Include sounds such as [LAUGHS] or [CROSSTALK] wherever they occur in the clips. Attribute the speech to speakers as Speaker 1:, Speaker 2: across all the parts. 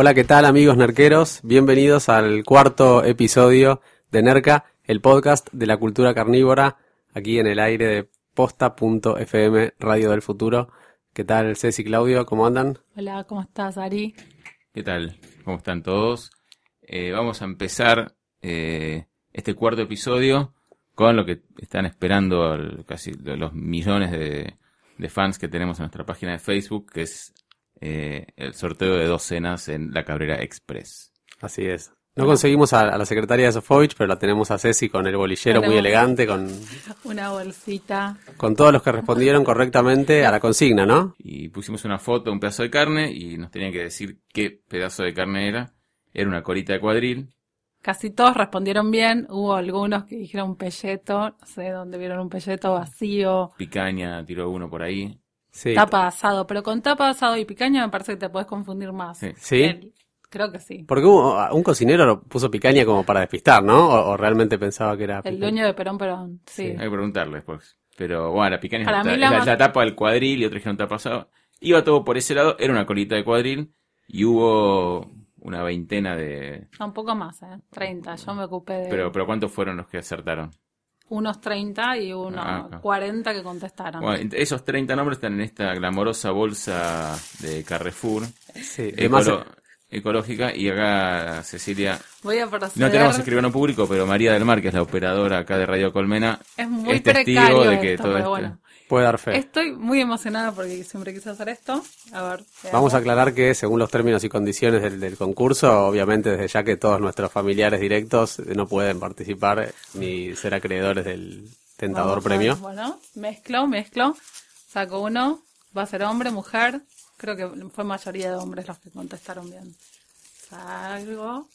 Speaker 1: Hola, ¿qué tal amigos nerqueros? Bienvenidos al cuarto episodio de Nerca, el podcast de la cultura carnívora, aquí en el aire de posta.fm Radio del Futuro. ¿Qué tal Ceci Claudio? ¿Cómo andan?
Speaker 2: Hola, ¿cómo estás, Ari?
Speaker 3: ¿Qué tal? ¿Cómo están todos? Eh, vamos a empezar eh, este cuarto episodio con lo que están esperando el- casi los millones de, de fans que tenemos en nuestra página de Facebook, que es eh, el sorteo de dos cenas en la Cabrera Express.
Speaker 1: Así es. No conseguimos a, a la secretaria de Sofovich, pero la tenemos a Ceci con el bolillero muy elegante, con,
Speaker 2: Una bolsita.
Speaker 1: con todos los que respondieron correctamente a la consigna, ¿no?
Speaker 3: Y pusimos una foto, un pedazo de carne, y nos tenían que decir qué pedazo de carne era. Era una colita de cuadril.
Speaker 2: Casi todos respondieron bien. Hubo algunos que dijeron pelleto. No sé dónde vieron un pelleto vacío.
Speaker 3: Picaña tiró uno por ahí.
Speaker 1: Sí.
Speaker 2: Tapa asado. Pero con tapa asado y picaña me parece que te puedes confundir más.
Speaker 3: Sí.
Speaker 1: ¿Sí?
Speaker 2: El- creo que sí.
Speaker 1: Porque hubo- un cocinero lo puso picaña como para despistar, ¿no? O, o realmente pensaba que era
Speaker 2: El dueño de Perón Perón. Sí.
Speaker 1: Sí.
Speaker 3: Hay que preguntarle después. Pero bueno, la picaña
Speaker 2: Para
Speaker 3: es
Speaker 2: mí
Speaker 3: la,
Speaker 2: la
Speaker 3: es la-
Speaker 2: más-
Speaker 3: la tapa del cuadril y otros dijeron tapa asado. Iba todo por ese lado, era una colita de cuadril y hubo una veintena de...
Speaker 2: Un poco más, ¿eh? 30. Yo me ocupé de
Speaker 3: Pero, pero ¿cuántos fueron los que acertaron?
Speaker 2: Unos 30 y unos
Speaker 3: Ah, acá.
Speaker 2: 40 que contestaron.
Speaker 3: Bueno, esos 30 nombres están en esta glamorosa bolsa de Carrefour,
Speaker 1: Sí.
Speaker 3: Ecolo- ecológica, y acá Cecilia...
Speaker 2: Voy a proceder.
Speaker 3: No tenemos escribano público, pero María del Mar, que es la operadora acá de Radio Colmena,
Speaker 2: Es muy
Speaker 3: es testigo
Speaker 2: precario
Speaker 3: de que
Speaker 2: esto,
Speaker 3: todo
Speaker 2: pero
Speaker 3: este-
Speaker 2: bueno.
Speaker 1: Puede dar fe.
Speaker 2: Estoy muy emocionada porque siempre quise hacer esto. A ver.
Speaker 1: Vamos a aclarar que según los términos y condiciones del, del concurso, obviamente desde ya que todos nuestros familiares directos no pueden participar ni ser acreedores del tentador
Speaker 2: Vamos
Speaker 1: premio.
Speaker 2: Bueno, mezclo, mezclo. Saco uno. Va a ser hombre, mujer. Creo que fue mayoría de hombres los que contestaron bien. Salgo.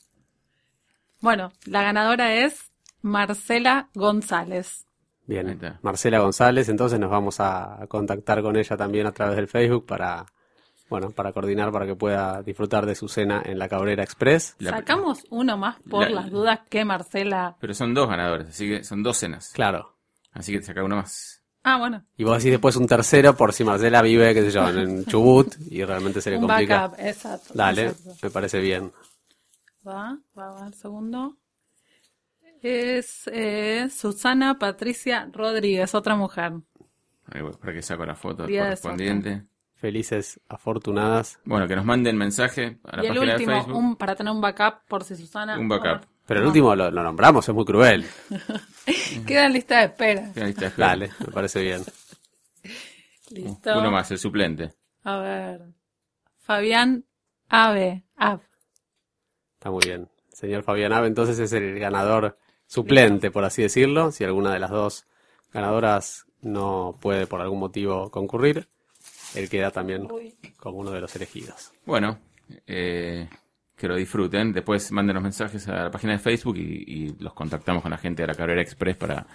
Speaker 2: Bueno, la ganadora es Marcela González.
Speaker 1: Bien. Marcela González, entonces nos vamos a contactar con ella también a través del Facebook para, bueno, para coordinar para que pueda disfrutar de su cena en la Cabrera Express.
Speaker 3: La-
Speaker 2: Sacamos uno más por
Speaker 3: la-
Speaker 2: las dudas que Marcela.
Speaker 3: Pero son dos ganadores, así que son dos cenas.
Speaker 1: Claro.
Speaker 3: Así que te saca uno más.
Speaker 2: Ah, bueno.
Speaker 1: Y vos decís después un tercero por si Marcela vive, qué sé yo, en Chubut y realmente se le
Speaker 2: Un
Speaker 1: complica.
Speaker 2: backup, exacto.
Speaker 1: Dale,
Speaker 2: exacto.
Speaker 1: me parece bien.
Speaker 2: Va, va, va el segundo. Es eh, Susana Patricia Rodríguez, otra mujer.
Speaker 3: Ahí voy, para que saco la foto
Speaker 2: Día
Speaker 3: correspondiente.
Speaker 1: Felices, afortunadas.
Speaker 3: Bueno, que nos manden mensaje a la
Speaker 2: y el
Speaker 3: página de
Speaker 2: último,
Speaker 3: Facebook.
Speaker 2: un, para tener un backup por si Susana.
Speaker 3: Un backup.
Speaker 1: Pero el último lo, lo nombramos, es muy cruel. [LAUGHS]
Speaker 2: Queda en lista de espera.
Speaker 3: Queda lista de espera.
Speaker 1: Dale, me parece bien. [LAUGHS]
Speaker 2: Listo.
Speaker 3: Uno más, el suplente.
Speaker 2: A ver. Fabián Ave. Ab.
Speaker 1: Está muy bien. Señor Fabián Ave, entonces es el ganador suplente, por así decirlo. Si alguna de las dos ganadoras no puede por algún motivo concurrir, él queda también como uno de los elegidos.
Speaker 3: Bueno, eh, que lo disfruten. Después manden los mensajes a la página de Facebook y, y los contactamos con la gente de la Cabrera Express para,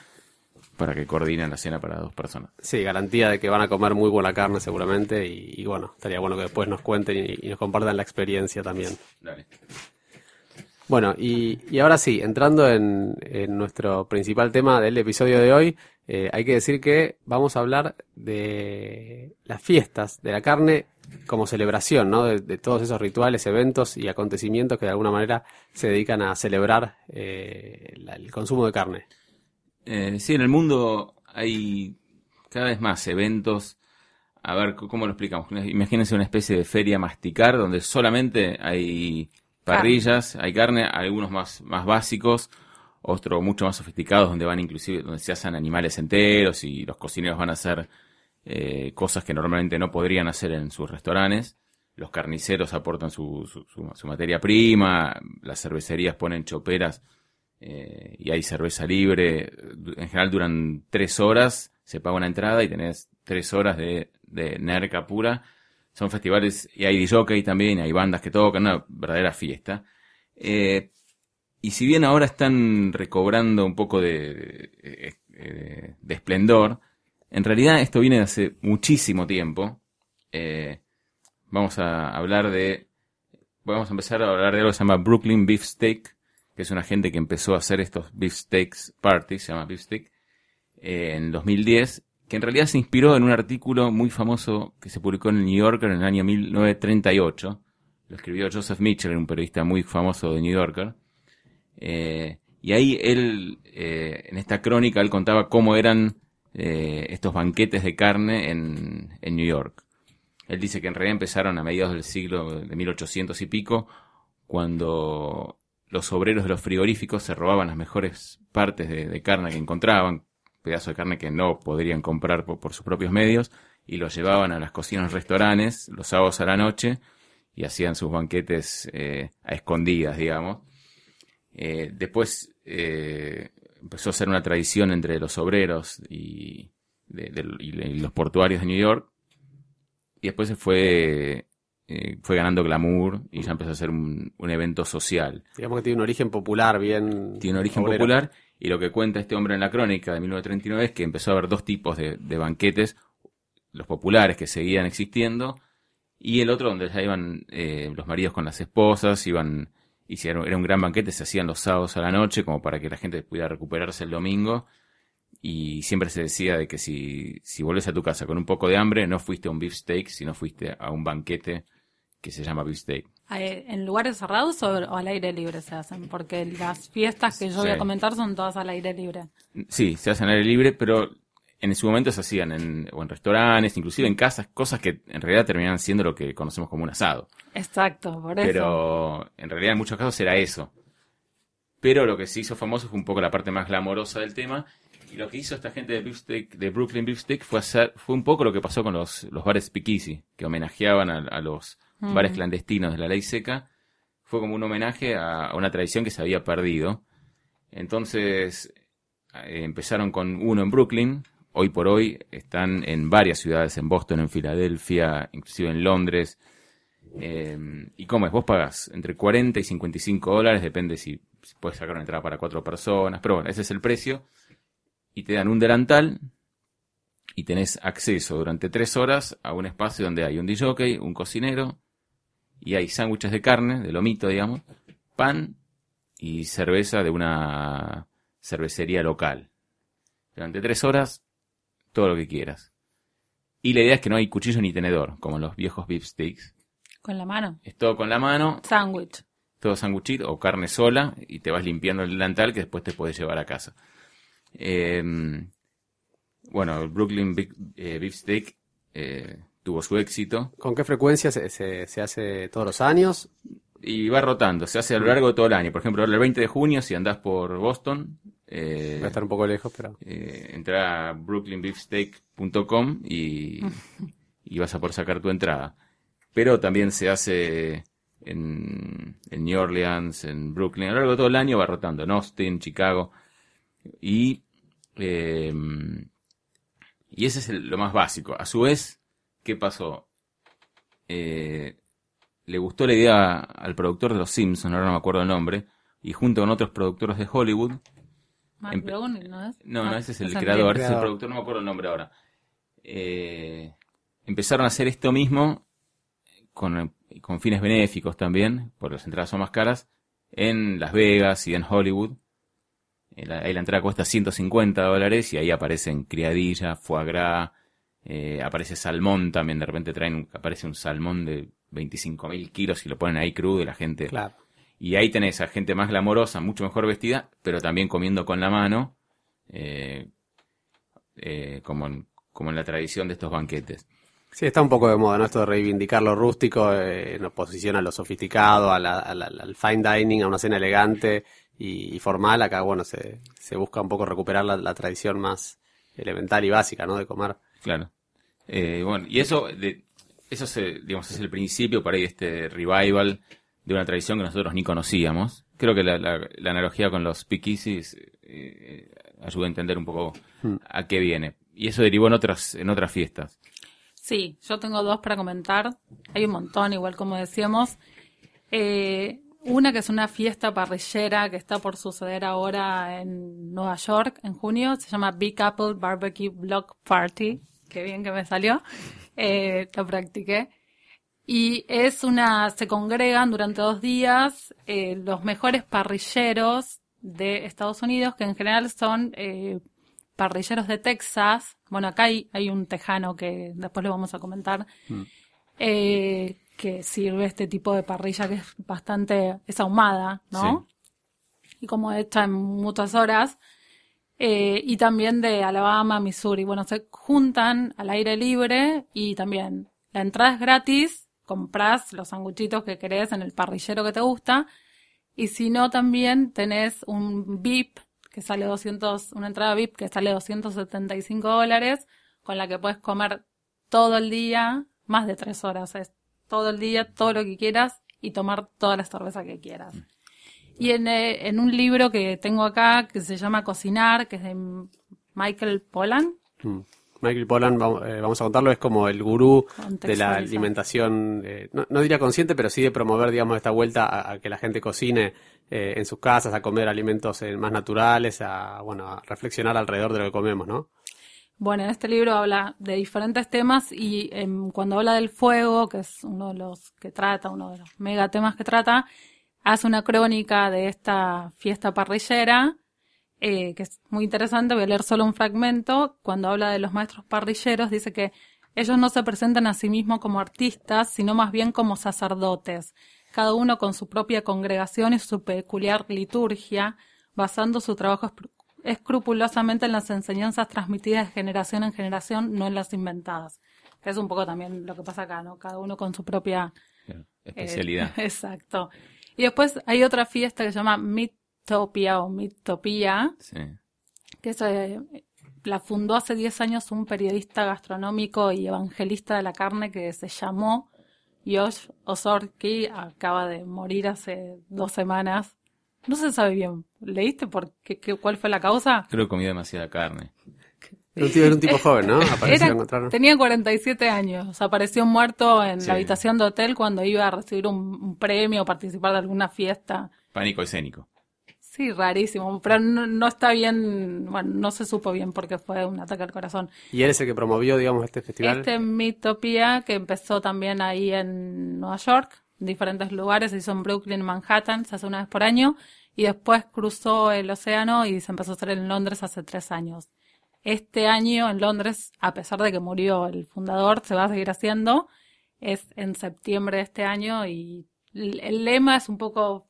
Speaker 3: para que coordinen la cena para dos personas.
Speaker 1: Sí, garantía de que van a comer muy buena carne seguramente y, y bueno, estaría bueno que después nos cuenten y, y nos compartan la experiencia también.
Speaker 3: Dale.
Speaker 1: Bueno, y, y ahora sí, entrando en, nuestro principal tema del episodio de hoy, eh, hay que decir que vamos a hablar de las fiestas de la carne como celebración, ¿no? De, todos esos rituales, eventos y acontecimientos que de alguna manera se dedican a celebrar eh, el consumo de carne.
Speaker 3: Eh, sí, en el mundo hay cada vez más eventos. A ver, ¿cómo lo explicamos? Imagínense una especie de feria masticar donde solamente hay parrillas, hay carne, algunos más, más básicos, otros mucho más sofisticados donde van inclusive, donde se hacen animales enteros y los cocineros van a hacer eh, cosas que normalmente no podrían hacer en sus restaurantes. Los carniceros aportan su, su, materia prima, las cervecerías ponen choperas eh, y hay cerveza libre. En general duran tres horas, se paga una entrada y tenés tres horas de, de nerca pura. Son festivales y hay DJ también, hay bandas que tocan, una verdadera fiesta. Eh, y si bien ahora están recobrando un poco de, de, eh, de esplendor, en realidad esto viene de hace muchísimo tiempo. Eh, vamos a hablar de. Vamos a empezar a hablar de algo que se llama Brooklyn Beef Steak, que es una gente que empezó a hacer estos Beef Steaks Parties, se llama Beef Steak, eh, en 2010, que en realidad se inspiró en un artículo muy famoso que se publicó en el New Yorker en el año 1938. Lo escribió Joseph Mitchell, un periodista muy famoso de New Yorker. Eh, y ahí él, eh, en esta crónica, él contaba cómo eran eh, estos banquetes de carne en, en New York. Él dice que en realidad empezaron a mediados del siglo de 1800 y pico, cuando los obreros de los frigoríficos se robaban las mejores partes de, de carne que encontraban, de carne que no podrían comprar por, sus propios medios, y los llevaban a las cocinas restaurantes los sábados a la noche y hacían sus banquetes eh, a escondidas, digamos. Eh, después eh, empezó a ser una tradición entre los obreros y, de- y los portuarios de New York. Y después se fue, eh, fue ganando glamour y ya empezó a ser un, un evento social.
Speaker 1: Digamos que tiene un origen popular bien.
Speaker 3: Tiene un origen
Speaker 1: obrero.
Speaker 3: popular y lo que cuenta este hombre en la crónica de 1939 es que empezó a haber dos tipos de, de banquetes, los populares que seguían existiendo y el otro donde ya iban eh, los maridos con las esposas, iban era, era un gran banquete se hacían los sábados a la noche como para que la gente pudiera recuperarse el domingo y siempre se decía de que si, si volvés a tu casa con un poco de hambre no fuiste a un beefsteak sino fuiste a un banquete que se llama beefsteak.
Speaker 2: ¿En lugares cerrados o, o al aire libre se hacen? Porque las fiestas que yo voy a comentar son todas al aire libre.
Speaker 3: Sí, se hacen al aire libre, pero en su momento se hacían en, o en restaurantes, inclusive en casas, cosas que en realidad terminaban siendo lo que conocemos como un asado.
Speaker 2: Exacto, por eso.
Speaker 3: Pero en realidad en muchos casos era eso. Pero lo que se hizo famoso fue un poco la parte más glamorosa del tema. Y lo que hizo esta gente de, Beefsteak, de Brooklyn Beefsteak fue, hacer, fue un poco lo que pasó con los, los bares speakeasy, que homenajeaban a, a los
Speaker 2: Mm.
Speaker 3: bares clandestinos de la ley seca. Fue como un homenaje a, una tradición que se había perdido. Entonces eh, empezaron con uno en Brooklyn. Hoy por hoy están en varias ciudades, en Boston, en Filadelfia, inclusive en Londres. Eh, ¿Y cómo es? Vos pagas entre 40 y 55 dólares, depende si, si puedes sacar una entrada para cuatro personas, pero bueno, ese es el precio. Y te dan un delantal y tenés acceso durante tres horas a un espacio donde hay un DJ, un cocinero y hay sándwiches de carne, de lomito, digamos, pan y cerveza de una cervecería local. Durante tres horas, todo lo que quieras. Y la idea es que no hay cuchillo ni tenedor, como en los viejos beef sticks.
Speaker 2: Con la mano.
Speaker 3: Es todo con la mano,
Speaker 2: Sándwich.
Speaker 3: todo sanguchito o carne sola y te vas limpiando el delantal que después te puedes llevar a casa. Eh, bueno, el Brooklyn Big- eh, Beef Steak eh, tuvo su éxito
Speaker 1: ¿Con qué frecuencia se, se, se hace todos los años?
Speaker 3: y va rotando, se hace a lo largo de todo el año. Por ejemplo, el 20 de junio, si andás por Boston, eh,
Speaker 1: Va a estar un poco lejos, pero.
Speaker 3: eh, entra a brooklynbeefsteak.com y, y vas a poder sacar tu entrada. Pero también se hace en, en New Orleans, en Brooklyn, a lo largo de todo el año va rotando, en Austin, Chicago. Y, eh, y ese es el- lo más básico. A su vez, ¿qué pasó? Eh, le gustó la idea al productor de Los Simpsons, ahora no me acuerdo el nombre, y junto con otros productores de Hollywood,
Speaker 2: Mark Browning, ¿no es?
Speaker 3: no, no,
Speaker 2: Ah,
Speaker 3: ese es el
Speaker 2: el
Speaker 3: creador, ese es el productor, no me acuerdo el nombre ahora. Eh, empezaron a hacer esto mismo con, con fines benéficos también, porque las entradas son más caras, en Las Vegas y en Hollywood. Eh, la- Ahí la entrada cuesta 150 dólares y ahí aparecen criadilla, foie gras, eh, aparece salmón también, de repente traen, un- aparece un salmón de 25 mil kilos y lo ponen ahí crudo y la gente
Speaker 1: Claro.
Speaker 3: y ahí tenés a gente más glamorosa, mucho mejor vestida, pero también comiendo con la mano. eh, eh, como, en, como en la tradición de estos banquetes.
Speaker 1: Sí, está un poco de moda, ¿no? Esto de reivindicar lo rústico eh, en oposición a lo sofisticado, a la- a la- al fine dining, a una cena elegante y, y formal. Acá, bueno, se, se busca un poco recuperar la, la tradición más elemental y básica, ¿no? De comer.
Speaker 3: Claro. Eh, bueno, y eso, de, eso se, digamos, es el principio para ahí de este revival de una tradición que nosotros ni conocíamos. Creo que la, la- la analogía con los speakeasies eh, ayuda a entender un poco a qué viene. Y eso derivó en otras, en otras fiestas.
Speaker 2: Sí, yo tengo dos para comentar. Hay un montón, igual como decíamos. Eh, una que es una fiesta parrillera que está por suceder ahora en Nueva York en junio. Se llama Big Apple Barbecue Block Party. Qué bien que me salió. Eh, lo practiqué. Y es una, se congregan durante dos días eh, los mejores parrilleros de Estados Unidos, que en general son eh, parrilleros de Texas. Bueno, acá hay, hay un tejano que después lo vamos a comentar, eh, que sirve este tipo de parrilla que es bastante, es ahumada, ¿no? Y como hecha en muchas horas. Eh, y también de Alabama, Missouri. Bueno, se juntan al aire libre y también la entrada es gratis, compras los sanguchitos que querés en el parrillero que te gusta. Y si no, también tenés un VIP que sale 200, una entrada VIP que sale 275 dólares, con la que puedes comer todo el día, más de tres horas, es todo el día, todo lo que quieras y tomar toda la cerveza que quieras. Y en, eh, en un libro que tengo acá que se llama Cocinar, que es de Michael Pollan,
Speaker 1: Mm. Michael Pollan, vamos, eh, vamos a contarlo, es como el gurú de la alimentación, eh, no, no diría consciente, pero sí de promover, digamos, esta vuelta a, a que la gente cocine eh, en sus casas, a comer alimentos más naturales, a, bueno, a reflexionar alrededor de lo que comemos, ¿no?
Speaker 2: Bueno, en este libro habla de diferentes temas y em, cuando habla del fuego, que es uno de los que trata, uno de los mega temas que trata, hace una crónica de esta fiesta parrillera, eh, que es muy interesante, voy a leer solo un fragmento. Cuando habla de los maestros parrilleros, dice que ellos no se presentan a sí mismos como artistas, sino más bien como sacerdotes, cada uno con su propia congregación y su peculiar liturgia, basando su trabajo escrupulosamente en las enseñanzas transmitidas de generación en generación, no en las inventadas. Es un poco también lo que pasa acá, ¿no? Cada uno con su propia eh,
Speaker 3: Especialidad. [LAUGHS]
Speaker 2: exacto. Y después hay otra fiesta que se llama Midtopia o Midtopía,
Speaker 3: Sí.
Speaker 2: que se, la fundó hace 10 años un periodista gastronómico y evangelista de la carne que se llamó Josh Osorki, acaba de morir hace dos semanas. No se sabe bien. ¿Leíste por qué, qué- cuál fue la causa?
Speaker 3: Creo que comí demasiada carne.
Speaker 1: Era un, tipo, era un tipo joven, ¿no? [LAUGHS] Apareció,
Speaker 2: Era-
Speaker 1: encontraron.
Speaker 2: tenía 47 años. Apareció muerto en
Speaker 3: Sí.
Speaker 2: la habitación de hotel cuando iba a recibir un, un premio o participar de alguna fiesta.
Speaker 3: Pánico escénico.
Speaker 2: Sí, rarísimo. Pero no, no está bien, bueno, no se supo bien porque fue un ataque al corazón.
Speaker 1: Y él es el que promovió, digamos, este festival.
Speaker 2: Este Mitopía, que empezó también ahí en Nueva York, en diferentes lugares, se hizo en Brooklyn, Manhattan, se hace una vez por año, y después cruzó el océano y se empezó a hacer en Londres hace tres años. Este año en Londres, a pesar de que murió el fundador, se va a seguir haciendo, es en septiembre de este año y el lema es un poco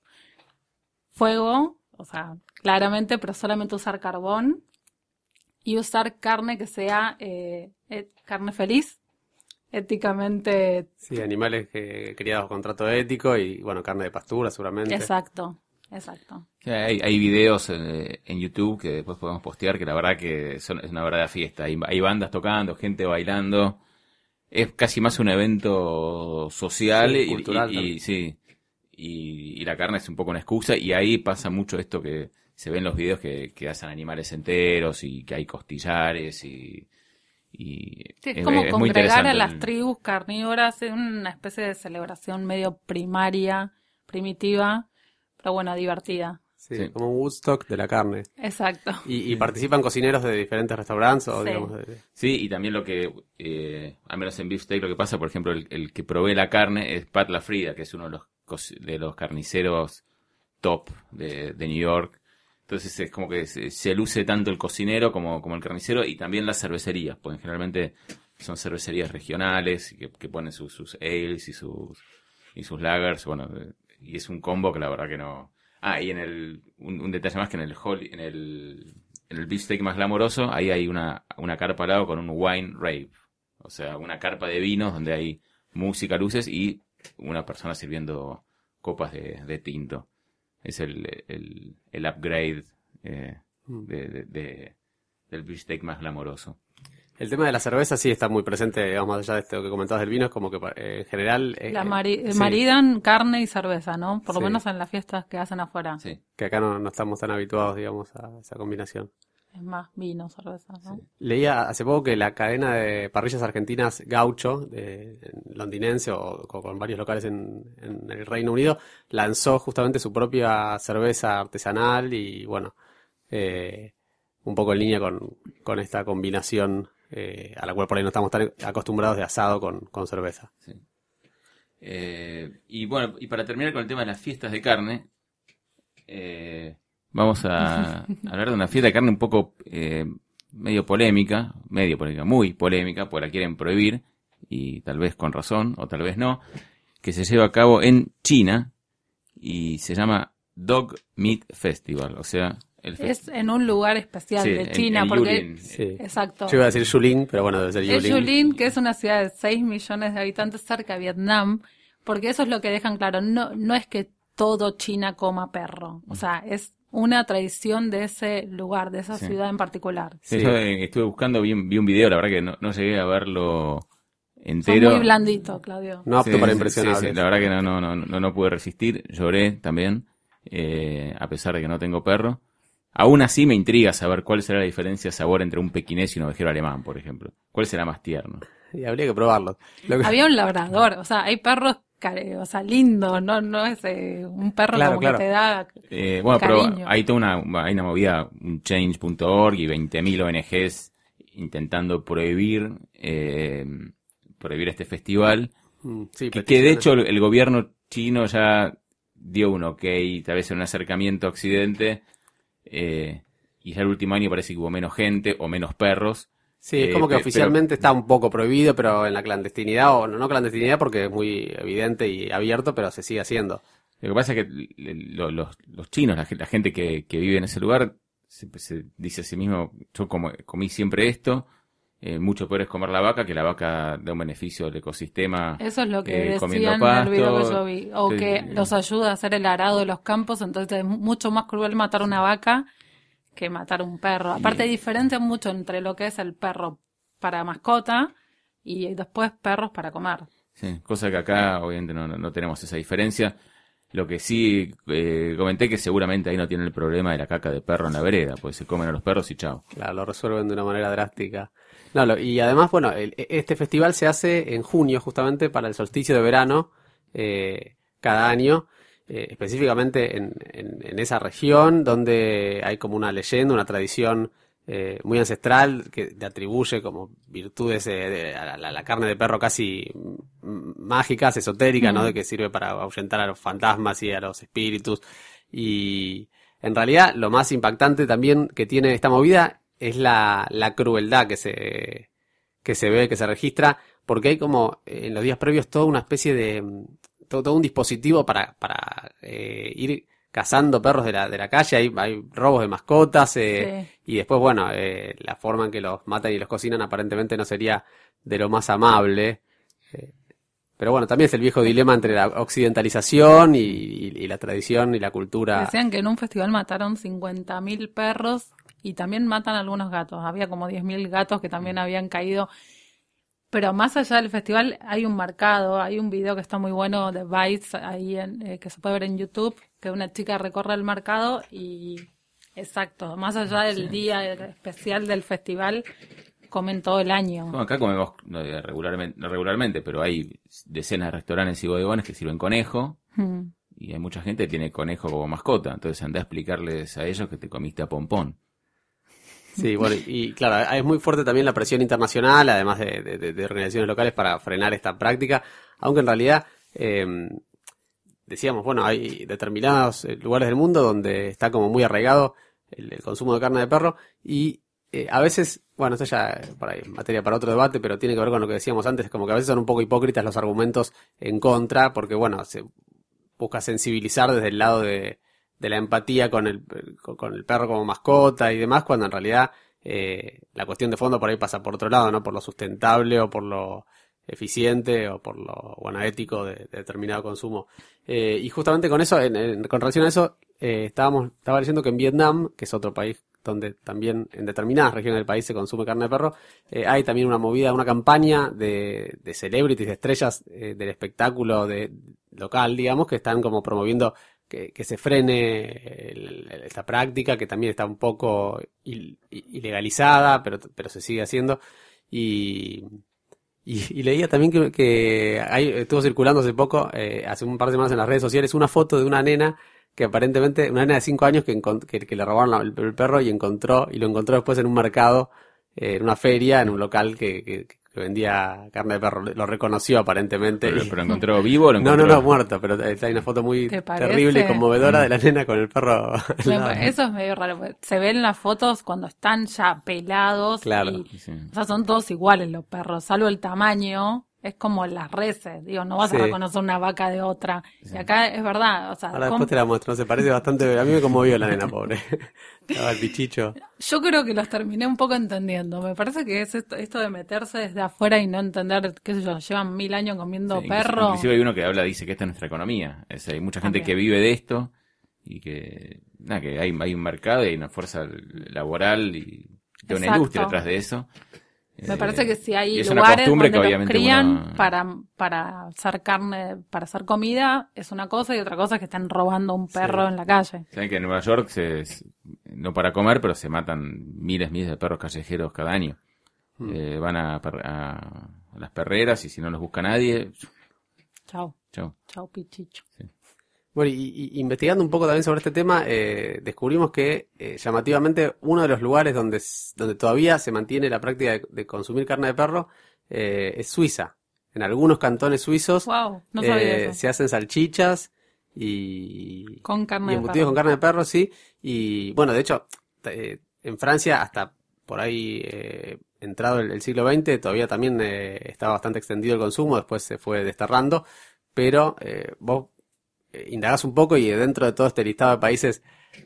Speaker 2: fuego, o sea, claramente, pero solamente usar carbón y usar carne que sea eh, eh, carne feliz, éticamente
Speaker 1: Sí, animales que, criados con trato ético y, bueno, carne de pastura seguramente.
Speaker 2: exacto, exacto.
Speaker 3: Hay, hay videos eh, en YouTube que después podemos postear que la verdad que son, es una verdadera fiesta. Hay, hay bandas tocando, gente bailando. Es casi más un evento social
Speaker 1: Sí,
Speaker 3: y,
Speaker 1: cultural
Speaker 3: y- y-
Speaker 1: también.
Speaker 3: sí. Y, y la carne es un poco una excusa y ahí pasa mucho esto que se ve en los videos que, que hacen animales enteros y que hay costillares y... y
Speaker 2: Sí, es
Speaker 3: es-
Speaker 2: como
Speaker 3: es
Speaker 2: congregar a las tribus carnívoras en una especie de celebración medio primaria, primitiva, pero bueno, divertida.
Speaker 1: Sí,
Speaker 3: Sí.
Speaker 1: como un Woodstock de la carne.
Speaker 2: Exacto.
Speaker 1: Y, y participan cocineros de diferentes restaurantes o,
Speaker 2: Sí.
Speaker 1: digamos, de-
Speaker 3: Sí, y también lo que, eh, al menos en Beefsteak, lo que pasa, por ejemplo, el, el que provee la carne es Pat LaFrida, que es uno de los, de los carniceros top de, de New York. Entonces es como que se, se luce tanto el cocinero como, como el carnicero y también las cervecerías, porque generalmente son cervecerías regionales que, que ponen sus, sus ales y sus, y sus lagers, bueno, eh, y es un combo que la verdad que no... Ah, y en el, un, un detalle más que en el hall, en el en el beefsteak más glamoroso, ahí hay una, una carpa al lado con un wine rave. O sea, una carpa de vinos donde hay música, luces y una persona sirviendo copas de, de tinto. Es el, el, el upgrade eh, de, de- de- del beefsteak más glamoroso.
Speaker 1: El tema de la cerveza sí está muy presente, digamos, más allá de esto que comentabas del vino, es como que eh, en general... eh,
Speaker 2: La mari-
Speaker 1: sí,
Speaker 2: maridan carne y cerveza, ¿no? Por lo
Speaker 1: Sí.
Speaker 2: menos en las fiestas que hacen afuera.
Speaker 3: Sí.
Speaker 1: que acá no, no estamos tan habituados, digamos, a esa combinación.
Speaker 2: Es más vino, cerveza, ¿no?
Speaker 1: Leía hace poco que la cadena de parrillas argentinas Gaucho, de, en- londinense o con, con varios locales en, en el Reino Unido, lanzó justamente su propia cerveza artesanal y bueno, eh, un poco en línea con, con esta combinación eh, a la cual por ahí no estamos tan acostumbrados de asado con, con cerveza.
Speaker 3: Eh, y bueno, y para terminar con el tema de las fiestas de carne, eh, vamos a [LAUGHS] hablar de una fiesta de carne un poco medio polémica, medio polémica, muy polémica, porque la quieren prohibir, y tal vez con razón, o tal vez no, que se lleva a cabo en China y se llama Dog Meat Festival, o sea,
Speaker 2: Es en un lugar especial
Speaker 3: Sí,
Speaker 2: de China,
Speaker 3: en
Speaker 2: porque...
Speaker 3: Yulin.
Speaker 1: Sí.
Speaker 2: Exacto.
Speaker 1: Yo iba a decir Yulin, pero bueno, debe ser
Speaker 2: Es
Speaker 1: Yulin.
Speaker 2: Yulin, que es una ciudad de 6 millones de habitantes cerca de Vietnam, porque eso es lo que dejan claro, no, no es que todo China coma perro, o sea, es una tradición de ese lugar, de esa
Speaker 3: Sí.
Speaker 2: ciudad en particular.
Speaker 3: Sí,
Speaker 1: Sí.
Speaker 3: yo, eh, estuve buscando, vi, un- vi un video, la verdad que no, no llegué a verlo
Speaker 2: Son
Speaker 3: entero.
Speaker 2: muy blandito, Claudio.
Speaker 1: No apto
Speaker 3: Sí,
Speaker 1: para
Speaker 3: sí, la verdad que no, no, no, no, no pude resistir, lloré también, eh, a pesar de que no tengo perro. Aún así me intriga saber cuál será la diferencia de sabor entre un pequinés y un ovejero alemán, por ejemplo. ¿Cuál será más tierno?
Speaker 1: Y habría que probarlo. Que-
Speaker 2: Había un labrador, o sea, hay perros, o sea, lindos, no, no es eh, un perro
Speaker 1: Claro,
Speaker 2: como
Speaker 1: claro.
Speaker 2: que te da...
Speaker 3: Eh, bueno, pero hay toda una, hay una movida, un change.org y 20.000 ONGs intentando prohibir, eh, prohibir este festival.
Speaker 1: Mm, sí,
Speaker 3: Que, que de hecho el, el gobierno chino ya dio un ok, tal vez en un acercamiento a Occidente, eh, y ya el último año parece que hubo menos gente o menos perros.
Speaker 1: Sí, es
Speaker 3: Eh,
Speaker 1: como que oficialmente está un poco prohibido, pero en la clandestinidad, o no, no clandestinidad porque es muy evidente y abierto, pero se sigue haciendo.
Speaker 3: Lo que pasa es que los, los chinos, la gente que, que vive en ese lugar, se, se dice a sí mismo, yo como, comí siempre esto, eh, mucho peor es comer la vaca, que la vaca da un beneficio al ecosistema.
Speaker 2: Eso es lo que
Speaker 3: eh, comiendo
Speaker 2: decían en el video que
Speaker 3: pasto.
Speaker 2: yo vi. O
Speaker 3: Sí,
Speaker 2: que los ayuda a hacer el arado de los campos, entonces es mucho más cruel matar una vaca que matar un perro. Aparte
Speaker 3: Y-
Speaker 2: diferencia mucho entre lo que es el perro para mascota y después perros para comer.
Speaker 3: Sí, cosa que acá obviamente no, no- no tenemos esa diferencia. Lo que sí eh, comenté que seguramente ahí no tienen el problema de la caca de perro en la vereda, pues se comen a los perros y chao.
Speaker 1: Claro, lo resuelven de una manera drástica. No, lo- y además, bueno, el- este festival se hace en junio, justamente para el solsticio de verano, eh, cada año, eh, específicamente en, en- en esa región donde hay como una leyenda, una tradición eh, muy ancestral que le atribuye como virtudes eh, de- a, la, a la carne de perro casi mágicas, esotéricas, ¿no? De que sirve para ahuyentar a los fantasmas y a los espíritus. Y en realidad lo más impactante también que tiene esta movida es la, la crueldad que se, que se ve, que se registra, porque hay como eh, en los días previos toda una especie de, mm, todo, todo un dispositivo para, para eh, ir cazando perros de la, de la calle, hay, hay robos de mascotas, eh, y después, bueno, eh, la forma en que los matan y los cocinan aparentemente no sería de lo más amable. eh, pero bueno, también es el viejo dilema entre la occidentalización y, y- y la tradición y la cultura.
Speaker 2: Decían que en un festival mataron 50.000 perros y también matan algunos gatos. Había como 10.000 gatos que también habían caído. Pero más allá del festival hay un marcado, hay un video que está muy bueno de Bites ahí en- eh, que se puede ver en YouTube, que una chica recorre el mercado y exacto, más allá del día especial del festival, comen todo el año.
Speaker 3: Bueno, acá comemos eh, regularmente, regularmente, pero hay decenas de restaurantes y bodegones que sirven conejo,
Speaker 2: Mm.
Speaker 3: y hay mucha gente que tiene conejo como mascota, entonces anda a explicarles a ellos que te comiste a pompón.
Speaker 1: Sí, bueno, y claro, es muy fuerte también la presión internacional, además de, de- organizaciones locales para frenar esta práctica, aunque en realidad, eh, decíamos, bueno, hay determinados eh, lugares del mundo donde está como muy arraigado el, consumo de carne de perro y eh, a veces, bueno, esto ya ahí, materia para otro debate, pero tiene que ver con lo que decíamos antes, como que a veces son un poco hipócritas los argumentos en contra, porque bueno, se busca sensibilizar desde el lado de, de la empatía con el, con, el perro como mascota y demás, cuando en realidad eh, la cuestión de fondo por ahí pasa por otro lado, ¿no? Por lo sustentable o por lo eficiente o por lo bueno ético de, de determinado consumo. Eh, y justamente con eso, en- con relación a eso, eh, estábamos, estaba diciendo que en Vietnam, que es otro país donde también en determinadas regiones del país se consume carne de perro, eh, hay también una movida, una campaña de, de celebrities, de estrellas del espectáculo de, local, digamos, que están como promoviendo que, que se frene el- esta práctica, que también está un poco il- ilegalizada, pero, pero se sigue haciendo. Y, y, y leía también que, que hay, estuvo circulando hace poco, eh, hace un par de semanas en las redes sociales, una foto de una nena que aparentemente, una nena de 5 años que, que, que le robaron el perro y encontró, y lo encontró después en un mercado, eh, en una feria, en un local que, que- vendía carne de perro. Lo reconoció aparentemente.
Speaker 3: Pero,
Speaker 1: y-
Speaker 3: pero encontró vivo o lo
Speaker 1: no,
Speaker 3: encontró.
Speaker 1: no, no, muerto, pero hay una foto muy terrible y conmovedora de la nena con el perro.
Speaker 2: pa- Eso es medio raro. porque Se ven las fotos cuando están ya pelados.
Speaker 1: Claro.
Speaker 2: y-
Speaker 3: Sí.
Speaker 2: o sea, son todos iguales los perros, salvo el tamaño. Es como las reses. Digo, no vas
Speaker 1: Sí.
Speaker 2: a reconocer una vaca de otra. Y acá es verdad. O sea,
Speaker 1: Ahora después te la muestro, se parece bastante. A mí me conmovió la nena, pobre. [LAUGHS] Estaba el pichicho.
Speaker 2: yo creo que los terminé un poco entendiendo. Me parece que es esto, esto de meterse desde afuera y no entender, qué sé yo, llevan mil años comiendo
Speaker 3: Sí, inclusive-
Speaker 2: perro.
Speaker 3: Inclusive hay uno que habla, dice que esta es nuestra economía. Es, hay mucha gente
Speaker 2: También.
Speaker 3: que vive de esto y que, nada, que hay, hay un mercado y hay una fuerza laboral y de una
Speaker 2: Exacto.
Speaker 3: industria detrás de eso.
Speaker 2: Me
Speaker 3: Eh,
Speaker 2: parece que si
Speaker 3: y
Speaker 2: hay
Speaker 3: es una
Speaker 2: lugares
Speaker 3: costumbre
Speaker 2: donde
Speaker 3: que
Speaker 2: los crían
Speaker 3: uno-
Speaker 2: para, para hacer carne, para hacer comida, es una cosa y otra cosa es que están robando un perro
Speaker 1: Sí.
Speaker 2: en la calle.
Speaker 3: Saben que en Nueva York se, no para comer, pero se matan miles, miles de perros callejeros cada año.
Speaker 1: Mm.
Speaker 3: Eh, van a, a- a las perreras y si no los busca nadie,
Speaker 2: Chao,
Speaker 3: chao.
Speaker 2: chao pichicho.
Speaker 1: Bueno, y, y investigando un poco también sobre este tema, eh, descubrimos que eh, llamativamente uno de los lugares donde, donde todavía se mantiene la práctica de, de consumir carne de perro eh, es Suiza. En algunos cantones suizos
Speaker 2: Wow, no
Speaker 1: eh, se hacen salchichas y,
Speaker 2: Con carne
Speaker 1: y
Speaker 2: de
Speaker 1: embutidos
Speaker 2: perro.
Speaker 1: con carne de perro, sí. Y bueno, de hecho, en Francia hasta por ahí eh, entrado el, el siglo XX todavía también estaba bastante extendido el consumo, después se fue desterrando, pero eh, vos eh, indagás un poco y dentro de todo este listado de países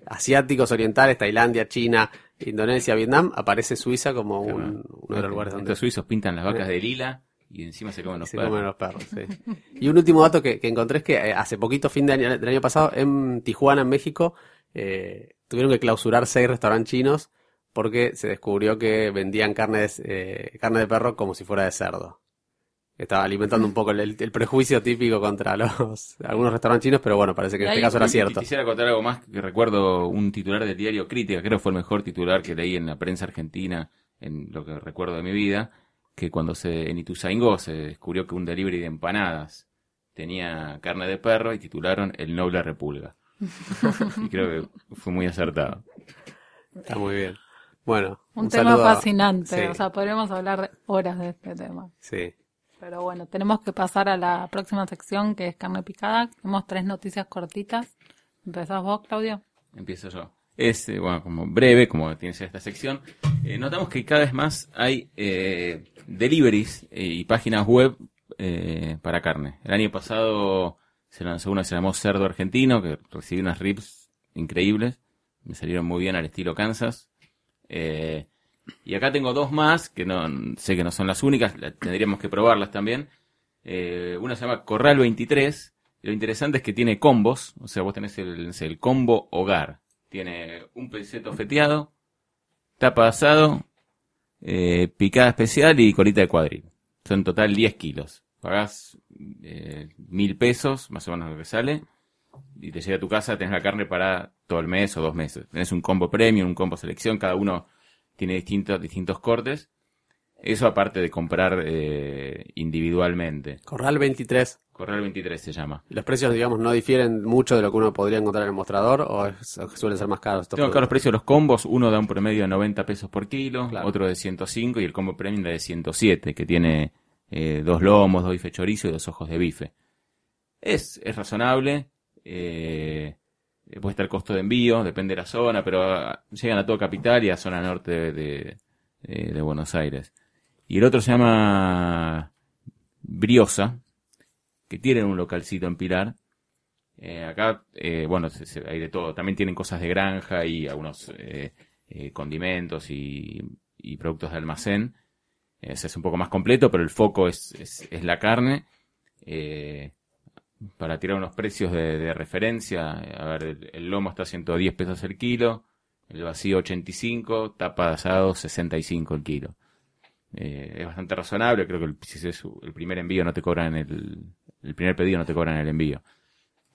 Speaker 1: asiáticos, orientales, Tailandia, China, Indonesia, Vietnam, aparece Suiza como un- uno de los lugares donde
Speaker 3: Estos suizos pintan las vacas de lila y encima se comen los
Speaker 1: se
Speaker 3: perros.
Speaker 1: comen los perros, sí. Y un último dato que, que encontré es que eh, hace poquito, fin de año, del año pasado, en Tijuana, en México, eh, tuvieron que clausurar seis restaurantes chinos porque se descubrió que vendían carne de, eh, carne de perro como si fuera de cerdo. Estaba alimentando un poco el, el prejuicio típico contra los [LAUGHS] algunos restaurantes chinos, pero bueno, parece que en este caso era cierto.
Speaker 3: Quisiera contar algo más que recuerdo un titular del diario Crítica, creo que fue el mejor titular que leí en la prensa argentina en lo que recuerdo de mi vida, que cuando se en Ituzaingó se descubrió que un delivery de empanadas tenía carne de perro y titularon El Noble Repulga. y creo que fue muy acertado.
Speaker 1: Está muy bien. Bueno,
Speaker 2: Un,
Speaker 1: un
Speaker 2: tema
Speaker 1: saludo
Speaker 2: fascinante.
Speaker 1: Sí,
Speaker 2: O sea, podríamos hablar de horas de este tema.
Speaker 1: sí.
Speaker 2: Pero bueno, tenemos que pasar a la próxima sección que es carne picada. Tenemos tres noticias cortitas. ¿Empezás vos, Claudio?
Speaker 3: Empiezo yo. Es, eh, bueno, como breve, como tiene esta sección. Eh, notamos que cada vez más hay eh, deliveries eh, y páginas web eh, para carne. El año pasado se lanzó una que se llamó Cerdo Argentino, que recibí unas ribs increíbles. Me salieron muy bien al estilo Kansas. Eh, y acá tengo dos más, que no sé que no son las únicas, tendríamos que probarlas también. Eh, una se llama Corral 23. y Lo interesante es que tiene combos, o sea, vos tenés el, combo hogar. Tiene un peseto feteado, tapa asado, eh, picada especial y colita de cuadril. Son en total 10 kilos. Pagás eh, mil pesos, más o menos lo que sale, y te llega a tu casa, tenés la carne para todo el mes o dos meses. Tenés un combo premium, un combo selección, cada uno tiene distintos, distintos cortes. Eso aparte de comprar eh, individualmente.
Speaker 1: Corral 23.
Speaker 3: Corral 23 se llama.
Speaker 1: ¿Los precios, digamos, no difieren mucho de lo que uno podría encontrar en el mostrador o es- o suelen ser más caros estos
Speaker 3: Tengo acá los precios de los combos. Uno da un promedio de 90 pesos por kilo,
Speaker 1: Claro.
Speaker 3: otro de 105 y el combo premium da de 107, que tiene eh, dos lomos, dos bife chorizo y dos ojos de bife. Es, es razonable. Eh, puede estar el costo de envío, depende de la zona, pero ah, llegan a toda capital y a zona norte de, eh, de Buenos Aires. Y el otro se llama Briosa, que tienen un localcito en Pilar. Eh, acá, eh, bueno, hay de todo. También tienen cosas de granja y algunos eh, eh, condimentos y, productos de almacén. Eh, ese es un poco más completo, pero el foco es, es, la carne. Eh, para tirar unos precios de, de referencia, a ver, el, el lomo está a 110 pesos el kilo, el vacío 85, tapa de asado 65 el kilo. Eh, es bastante razonable, creo que el, si es el primer envío no te cobran el, el primer pedido no te cobran el envío.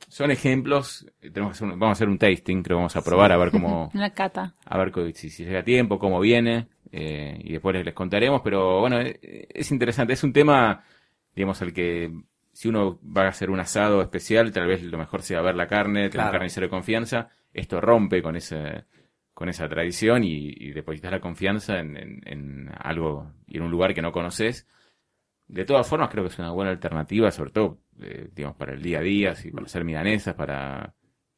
Speaker 3: Son ejemplos, tenemos que hacer un- vamos a hacer un tasting, creo que vamos a probar a ver cómo, [LAUGHS]
Speaker 2: Una cata.
Speaker 3: a ver si, si llega a tiempo, cómo viene, eh, y después les, les contaremos, pero bueno, eh, es interesante, es un tema, digamos, al que si uno va a hacer un asado especial, tal vez lo mejor sea ver la carne, tener
Speaker 1: Claro.
Speaker 3: un carnicero de confianza, esto rompe con ese con esa tradición y, y depositas la confianza en, en- en algo y en un lugar que no conoces. De todas formas, creo que es una buena alternativa, sobre todo, eh, digamos, para el día a día, así, para hacer milanesas, para,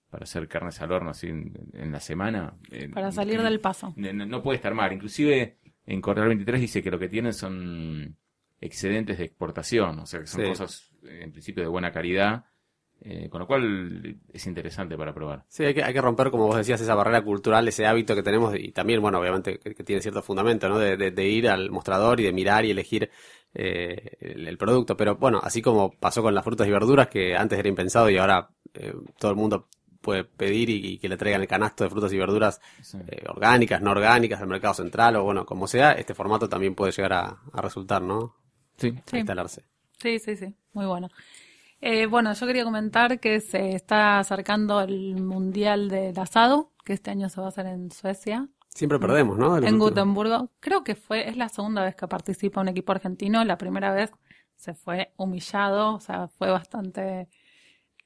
Speaker 3: para hacer carnes al horno así en, en la semana. eh,
Speaker 2: Para salir del paso.
Speaker 3: no, no- puede estar mal. Inclusive en Correal 23 dice que lo que tienen son excedentes de exportación, o sea que son
Speaker 1: Sí.
Speaker 3: cosas en principio de buena calidad, eh, con lo cual es interesante para probar.
Speaker 1: Sí, hay que, hay que romper, como vos decías, esa barrera cultural, ese hábito que tenemos y también, bueno, obviamente que, que tiene cierto fundamento, ¿no? De, de- de ir al mostrador y de mirar y elegir eh, el, el producto. Pero bueno, así como pasó con las frutas y verduras, que antes era impensado y ahora eh, todo el mundo puede pedir y, y que le traigan el canasto de frutas y verduras
Speaker 3: Sí.
Speaker 1: eh, orgánicas, no orgánicas, del mercado central o bueno, como sea, este formato también puede llegar a, a resultar, ¿no?
Speaker 3: Sí.
Speaker 1: A instalarse.
Speaker 2: Sí, sí, sí, muy bueno. Eh, bueno, yo quería comentar que se está acercando el Mundial del Asado, que este año se va a hacer en Suecia,
Speaker 1: Siempre perdemos, ¿no? En últimos-
Speaker 2: Gotemburgo. Creo que fue, es la segunda vez que participa un equipo argentino, la primera vez se fue humillado, o sea, fue bastante,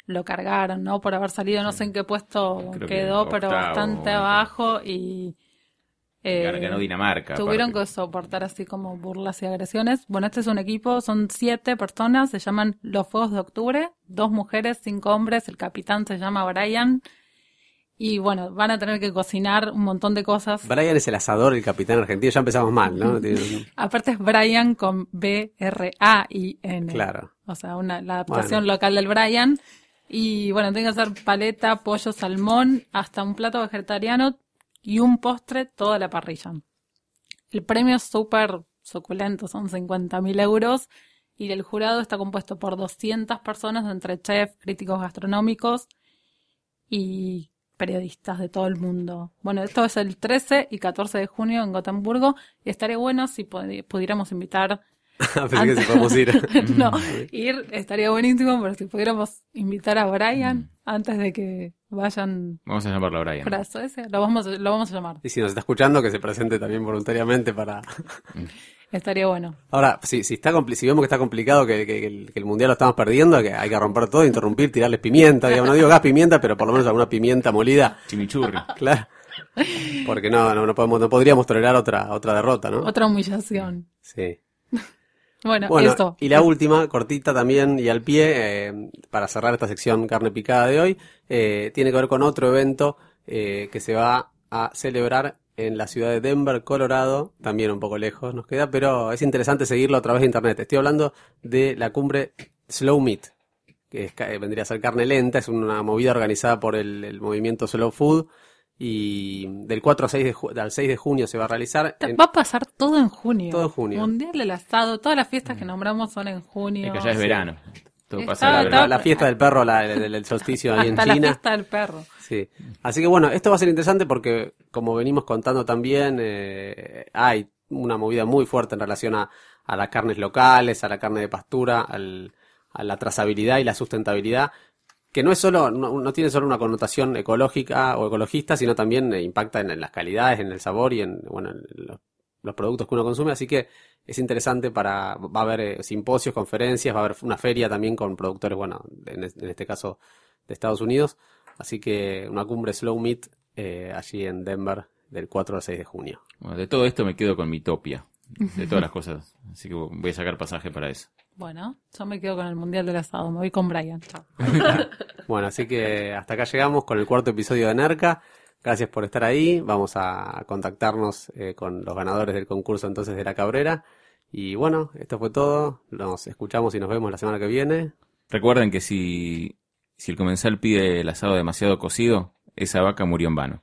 Speaker 2: lo cargaron, ¿no? Por haber salido, no sé en qué puesto
Speaker 3: Creo que
Speaker 2: quedó, pero bastante abajo y... eh,
Speaker 3: Ganó- Dinamarca.
Speaker 2: Tuvieron
Speaker 3: aparte.
Speaker 2: que soportar así como burlas y agresiones. Bueno, este es un equipo, son siete personas, se llaman Los Fuegos de Octubre, dos mujeres, cinco hombres, el capitán se llama Brian. Y bueno, van a tener que cocinar un montón de cosas.
Speaker 1: Brian es el asador, el capitán argentino, ya empezamos mal, ¿no? [LAUGHS]
Speaker 2: Aparte es Brian con B-R-A-I-N.
Speaker 1: Claro.
Speaker 2: O sea, una, la adaptación
Speaker 1: Bueno.
Speaker 2: local del Brian. Y bueno, tiene que hacer paleta, pollo, salmón, hasta un plato vegetariano y un postre, toda la parrilla. El premio es súper suculento, son 50 mil euros. Y el jurado está compuesto por 200 personas, entre chefs, críticos gastronómicos y periodistas de todo el mundo. Bueno, esto es el 13 y 14 de junio en Gotemburgo. Y estaría bueno si pudi- pudiéramos invitar [LAUGHS]
Speaker 1: Pensé que si podemos ir. [LAUGHS]
Speaker 2: no, ir estaría buenísimo, pero si pudiéramos invitar a Brian antes de que vayan
Speaker 3: Vamos a llamarlo a Brian.
Speaker 2: para Suecia, lo vamos, a- lo vamos a llamar.
Speaker 1: Y si nos está escuchando, que se presente también voluntariamente para...
Speaker 2: Estaría bueno.
Speaker 1: Ahora, si, si, está compli- si vemos que está complicado, que, que- que el, que el mundial lo estamos perdiendo, que hay que romper todo, interrumpir, tirarles pimienta, digamos, no digo gas pimienta, pero por lo menos alguna pimienta molida,
Speaker 3: Chimichurri. [LAUGHS]
Speaker 1: claro. Porque no, no, no podemos, no podríamos tolerar otra, otra derrota, ¿no?
Speaker 2: Otra humillación.
Speaker 1: Sí.
Speaker 2: Bueno,
Speaker 1: y la última, cortita también y al pie, eh, para cerrar esta sección carne picada de hoy, eh, tiene que ver con otro evento eh, que se va a celebrar en la ciudad de Denver, Colorado, también un poco lejos nos queda, pero es interesante seguirlo a través de internet. Estoy hablando de la cumbre Slow Meat, que es vendría a ser carne lenta, es una movida organizada por el, el movimiento Slow Food y del 4 al 6 de, ju- al 6 de junio se va a realizar. en-
Speaker 2: Va a pasar todo en junio.
Speaker 1: Todo en junio.
Speaker 2: Mundial del asado, todas las fiestas que nombramos son en junio.
Speaker 3: Es que allá es verano. Todo
Speaker 2: Está-
Speaker 3: pasa
Speaker 1: la, la fiesta del perro, la, el, el solsticio ahí en
Speaker 2: Hasta la
Speaker 1: China.
Speaker 2: fiesta del perro.
Speaker 1: Sí. Así que bueno, esto va a ser interesante porque, como venimos contando también, eh, hay una movida muy fuerte en relación a, a las carnes locales, a la carne de pastura, al- a la trazabilidad y la sustentabilidad, que no es solo, no, no tiene solo una connotación ecológica o ecologista, sino también eh, impacta en, en las calidades, en el sabor y en, bueno, en los, los productos que uno consume. Así que es interesante para, va a haber eh, simposios, conferencias, va a haber una feria también con productores, bueno, en, en este caso de Estados Unidos. Así que una cumbre Slow Meat eh, allí en Denver del 4 al 6 de junio.
Speaker 3: Bueno, de todo esto me quedo con mi topia. De todas las [LAUGHS] cosas. Así que voy a sacar pasaje para eso.
Speaker 2: Bueno, yo me quedo con el Mundial del asado, me voy con Brian. Chao. [LAUGHS]
Speaker 1: Bueno, así que hasta acá llegamos con el cuarto episodio de NERCA. Gracias por estar ahí. Vamos a contactarnos eh, con los ganadores del concurso entonces de la Cabrera. Y bueno, esto fue todo. Nos escuchamos y nos vemos la semana que viene.
Speaker 3: Recuerden que si Si el comensal pide el asado demasiado cocido, esa vaca murió en vano.